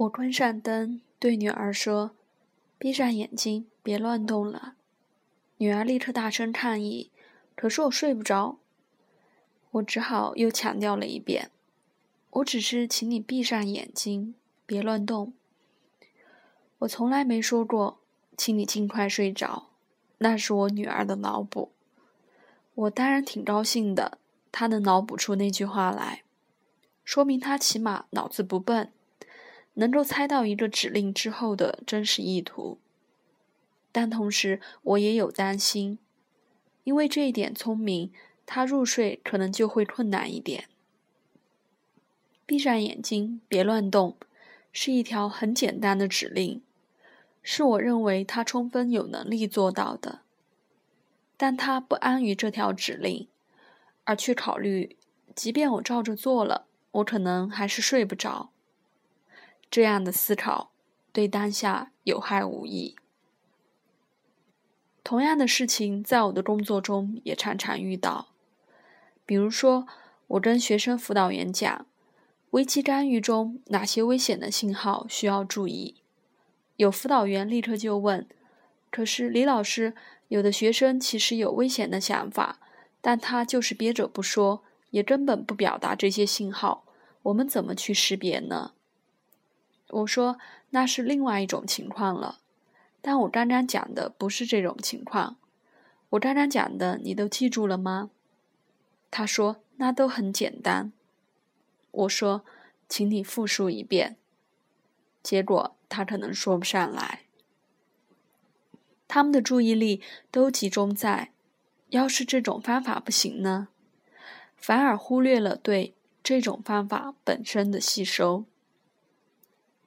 我关上灯，对女儿说：“闭上眼睛，别乱动了。”女儿立刻大声抗议：“可是我睡不着。”我只好又强调了一遍：“我只是请你闭上眼睛，别乱动。”我从来没说过“请你尽快睡着”，那是我女儿的脑补。我当然挺高兴的，她能脑补出那句话来，说明她起码脑子不笨。能够猜到一个指令之后的真实意图，但同时我也有担心，因为这一点聪明，他入睡可能就会困难一点。闭上眼睛，别乱动，是一条很简单的指令，是我认为他充分有能力做到的。但他不安于这条指令，而去考虑，即便我照着做了，我可能还是睡不着。这样的思考对当下有害无益。同样的事情在我的工作中也常常遇到。比如说，我跟学生辅导员讲，危机干预中哪些危险的信号需要注意，有辅导员立刻就问：“可是李老师，有的学生其实有危险的想法，但他就是憋着不说，也根本不表达这些信号，我们怎么去识别呢？”我说那是另外一种情况了，但我刚刚讲的不是这种情况。我刚刚讲的你都记住了吗？他说那都很简单。我说，请你复述一遍。结果他可能说不上来。他们的注意力都集中在，要是这种方法不行呢，反而忽略了对这种方法本身的吸收。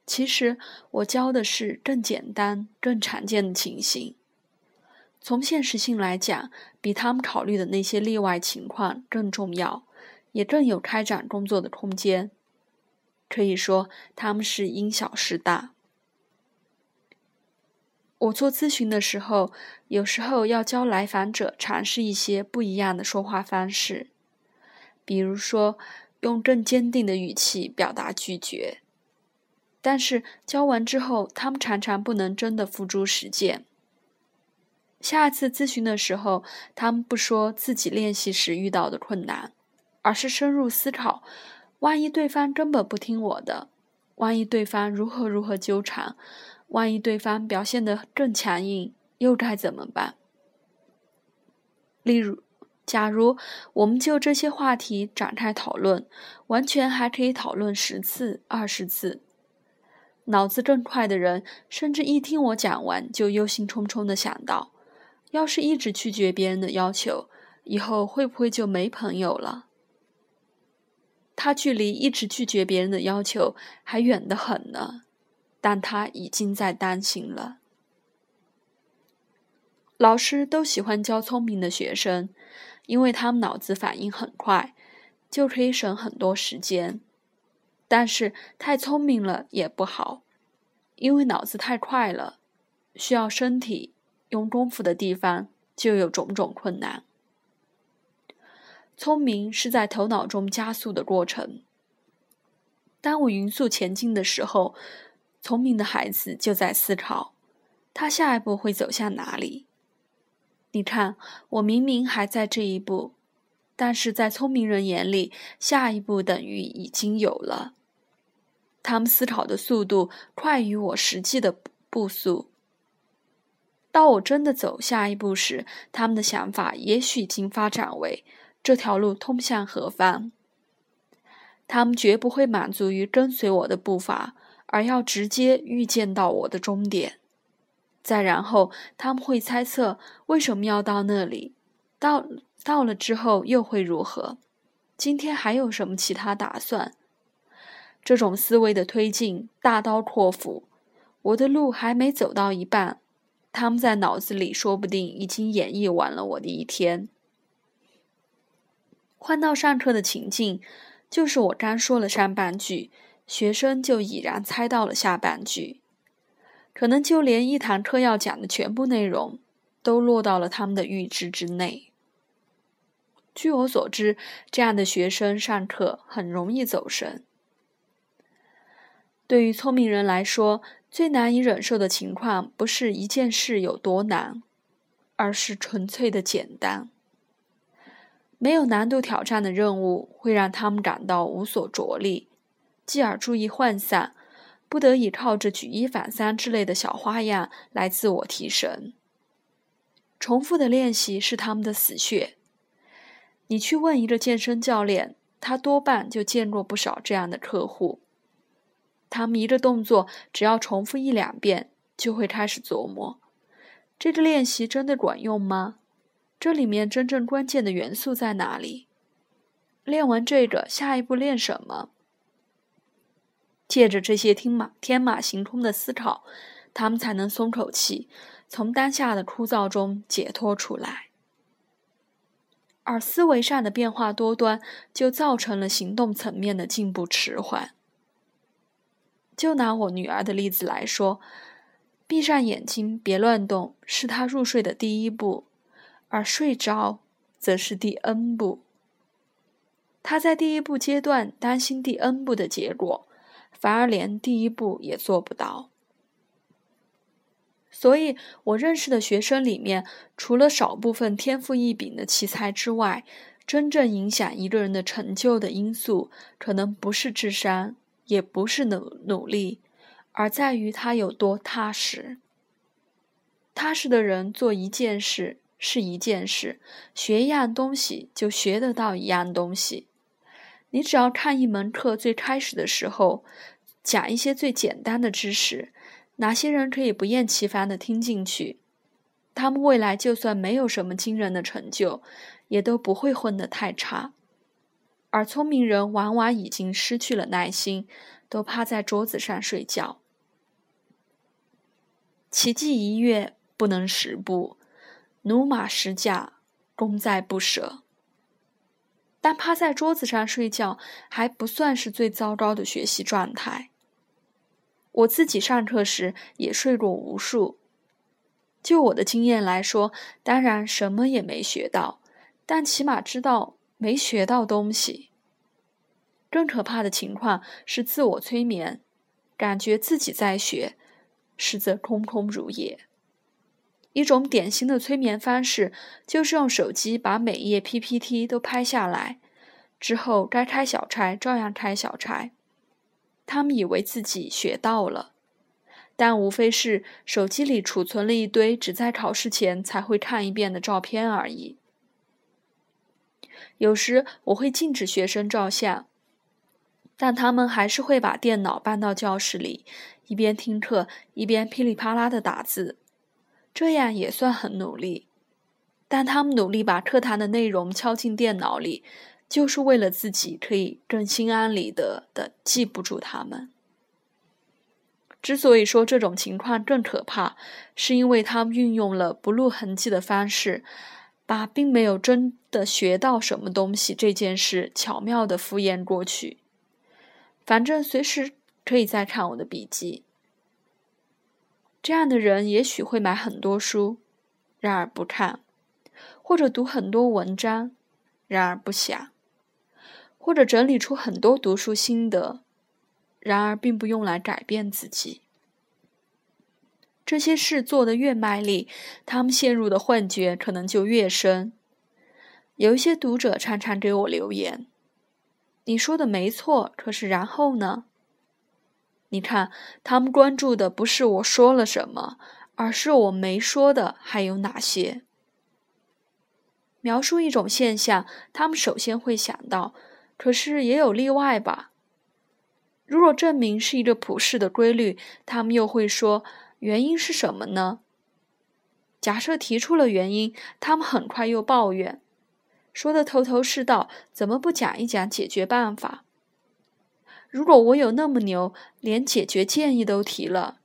其实我教的是更简单、更常见的情形。从现实性来讲，比他们考虑的那些例外情况更重要，也更有开展工作的空间。可以说，他们是因小失大。我做咨询的时候，有时候要教来访者尝试一些不一样的说话方式，比如说用更坚定的语气表达拒绝。但是教完之后，他们常常不能真的付诸实践。下次咨询的时候，他们不说自己练习时遇到的困难，而是深入思考：万一对方根本不听我的，万一对方如何如何纠缠，万一对方表现得更强硬，又该怎么办？例如，假如我们就这些话题展开讨论，完全还可以讨论十次、二十次。脑子更快的人，甚至一听我讲完，就忧心忡忡地想到：要是一直拒绝别人的要求，以后会不会就没朋友了？他距离一直拒绝别人的要求还远得很呢，但他已经在担心了。老师都喜欢教聪明的学生，因为他们脑子反应很快，就可以省很多时间。但是太聪明了也不好，因为脑子太快了，需要身体用功夫的地方就有种种困难。聪明是在头脑中加速的过程。当我匀速前进的时候，聪明的孩子就在思考，他下一步会走向哪里。你看，我明明还在这一步。但是在聪明人眼里，下一步等于已经有了。他们思考的速度快于我实际的步速。到我真的走下一步时，他们的想法也许已经发展为这条路通向何方。他们绝不会满足于跟随我的步伐，而要直接预见到我的终点。再然后，他们会猜测为什么要到那里，到。到了之后又会如何？今天还有什么其他打算？这种思维的推进大刀阔斧，我的路还没走到一半，他们在脑子里说不定已经演绎完了我的一天。换到上课的情境，就是我刚说了上半句，学生就已然猜到了下半句，可能就连一堂课要讲的全部内容，都落到了他们的预知之内。据我所知，这样的学生上课很容易走神。对于聪明人来说，最难以忍受的情况不是一件事有多难，而是纯粹的简单。没有难度挑战的任务会让他们感到无所着力，继而注意涣散，不得已靠着举一反三之类的小花样来自我提神。重复的练习是他们的死穴。你去问一个健身教练，他多半就见过不少这样的客户。他们一个动作只要重复一两遍，就会开始琢磨：这个练习真的管用吗？这里面真正关键的元素在哪里？练完这个，下一步练什么？借着这些天马天马行空的思考，他们才能松口气，从当下的枯燥中解脱出来。而思维上的变化多端，就造成了行动层面的进步迟缓。就拿我女儿的例子来说，闭上眼睛，别乱动，是她入睡的第一步。而睡着，则是第 n 步。他在第一步阶段担心第 n 步的结果，反而连第一步也做不到。所以，我认识的学生里面，除了少部分天赋异禀的奇才之外，真正影响一个人的成就的因素，可能不是智商，也不是努努力，而在于他有多踏实。踏实的人做一件事。是一件事，学一样东西就学得到一样东西。你只要看一门课最开始的时候，讲一些最简单的知识，哪些人可以不厌其烦地听进去，他们未来就算没有什么惊人的成就，也都不会混得太差。而聪明人往往已经失去了耐心，都趴在桌子上睡觉。奇迹一跃不能十步。驽马十驾，功在不舍。但趴在桌子上睡觉还不算是最糟糕的学习状态。我自己上课时也睡过无数。就我的经验来说，当然什么也没学到，但起码知道没学到东西。更可怕的情况是自我催眠，感觉自己在学，实则空空如也。一种典型的催眠方式，就是用手机把每页 PPT 都拍下来，之后该开小差照样开小差。他们以为自己学到了，但无非是手机里储存了一堆只在考试前才会看一遍的照片而已。有时我会禁止学生照相，但他们还是会把电脑搬到教室里，一边听课一边噼里啪啦的打字。这样也算很努力，但他们努力把课堂的内容敲进电脑里，就是为了自己可以更心安理得的记不住他们。之所以说这种情况更可怕，是因为他们运用了不露痕迹的方式，把并没有真的学到什么东西这件事巧妙的敷衍过去。反正随时可以再看我的笔记。这样的人也许会买很多书，然而不看；或者读很多文章，然而不想；或者整理出很多读书心得，然而并不用来改变自己。这些事做得越卖力，他们陷入的幻觉可能就越深。有一些读者常常给我留言：“你说的没错，可是然后呢？”你看，他们关注的不是我说了什么，而是我没说的还有哪些。描述一种现象，他们首先会想到，可是也有例外吧？如果证明是一个普世的规律，他们又会说，原因是什么呢？假设提出了原因，他们很快又抱怨，说的头头是道，怎么不讲一讲解决办法？如果我有那么牛，连解决建议都提了，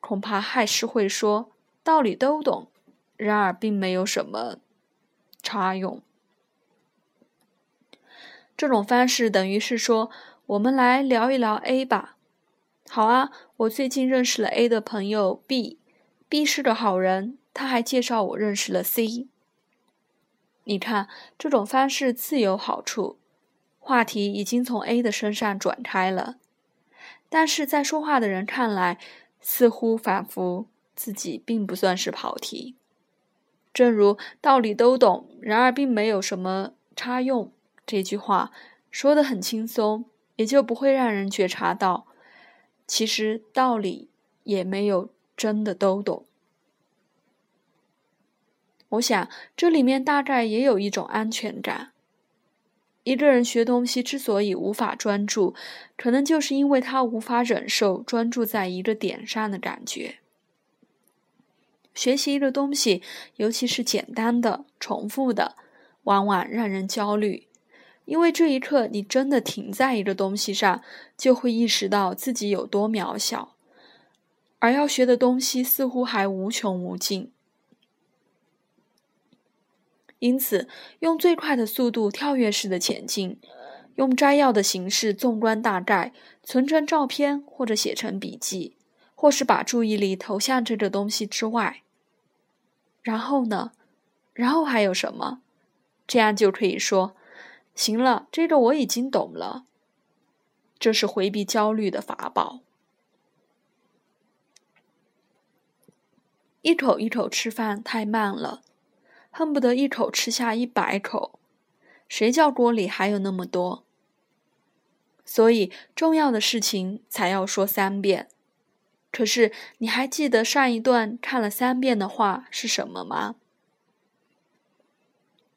恐怕还是会说道理都懂，然而并没有什么差用。这种方式等于是说，我们来聊一聊 A 吧。好啊，我最近认识了 A 的朋友 B，B 是个好人，他还介绍我认识了 C。你看，这种方式自有好处。话题已经从 A 的身上转开了，但是在说话的人看来，似乎仿佛自己并不算是跑题。正如“道理都懂，然而并没有什么差用”这句话说的很轻松，也就不会让人觉察到，其实道理也没有真的都懂。我想，这里面大概也有一种安全感。一个人学东西之所以无法专注，可能就是因为他无法忍受专注在一个点上的感觉。学习一个东西，尤其是简单的、重复的，往往让人焦虑，因为这一刻你真的停在一个东西上，就会意识到自己有多渺小，而要学的东西似乎还无穷无尽。因此，用最快的速度跳跃式的前进，用摘要的形式纵观大概，存成照片或者写成笔记，或是把注意力投向这个东西之外。然后呢？然后还有什么？这样就可以说，行了，这个我已经懂了。这是回避焦虑的法宝。一口一口吃饭太慢了。恨不得一口吃下一百口，谁叫锅里还有那么多？所以重要的事情才要说三遍。可是你还记得上一段看了三遍的话是什么吗？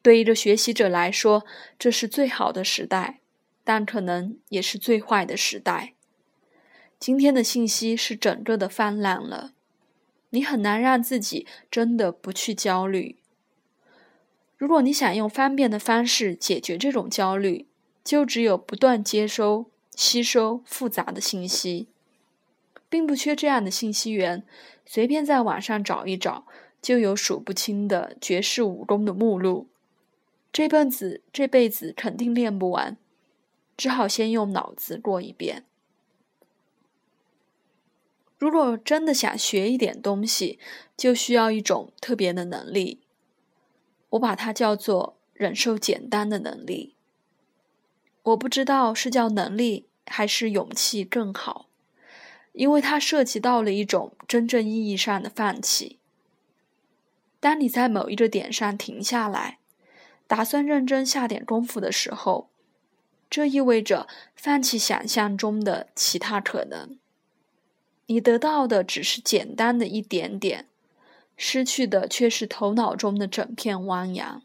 对一个学习者来说，这是最好的时代，但可能也是最坏的时代。今天的信息是整个的泛滥了，你很难让自己真的不去焦虑。如果你想用方便的方式解决这种焦虑，就只有不断接收、吸收复杂的信息，并不缺这样的信息源，随便在网上找一找，就有数不清的绝世武功的目录。这辈子这辈子肯定练不完，只好先用脑子过一遍。如果真的想学一点东西，就需要一种特别的能力。我把它叫做忍受简单的能力。我不知道是叫能力还是勇气更好，因为它涉及到了一种真正意义上的放弃。当你在某一个点上停下来，打算认真下点功夫的时候，这意味着放弃想象中的其他可能。你得到的只是简单的一点点。失去的却是头脑中的整片汪洋。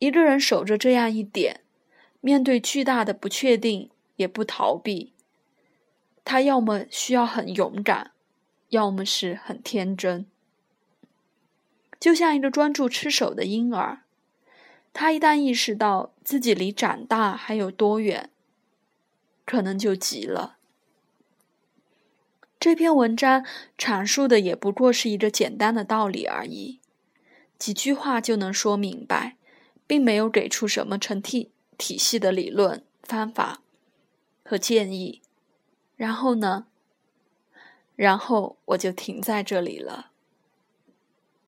一个人守着这样一点，面对巨大的不确定也不逃避，他要么需要很勇敢，要么是很天真。就像一个专注吃手的婴儿，他一旦意识到自己离长大还有多远，可能就急了。这篇文章阐述的也不过是一个简单的道理而已，几句话就能说明白，并没有给出什么成体体系的理论方法和建议。然后呢？然后我就停在这里了。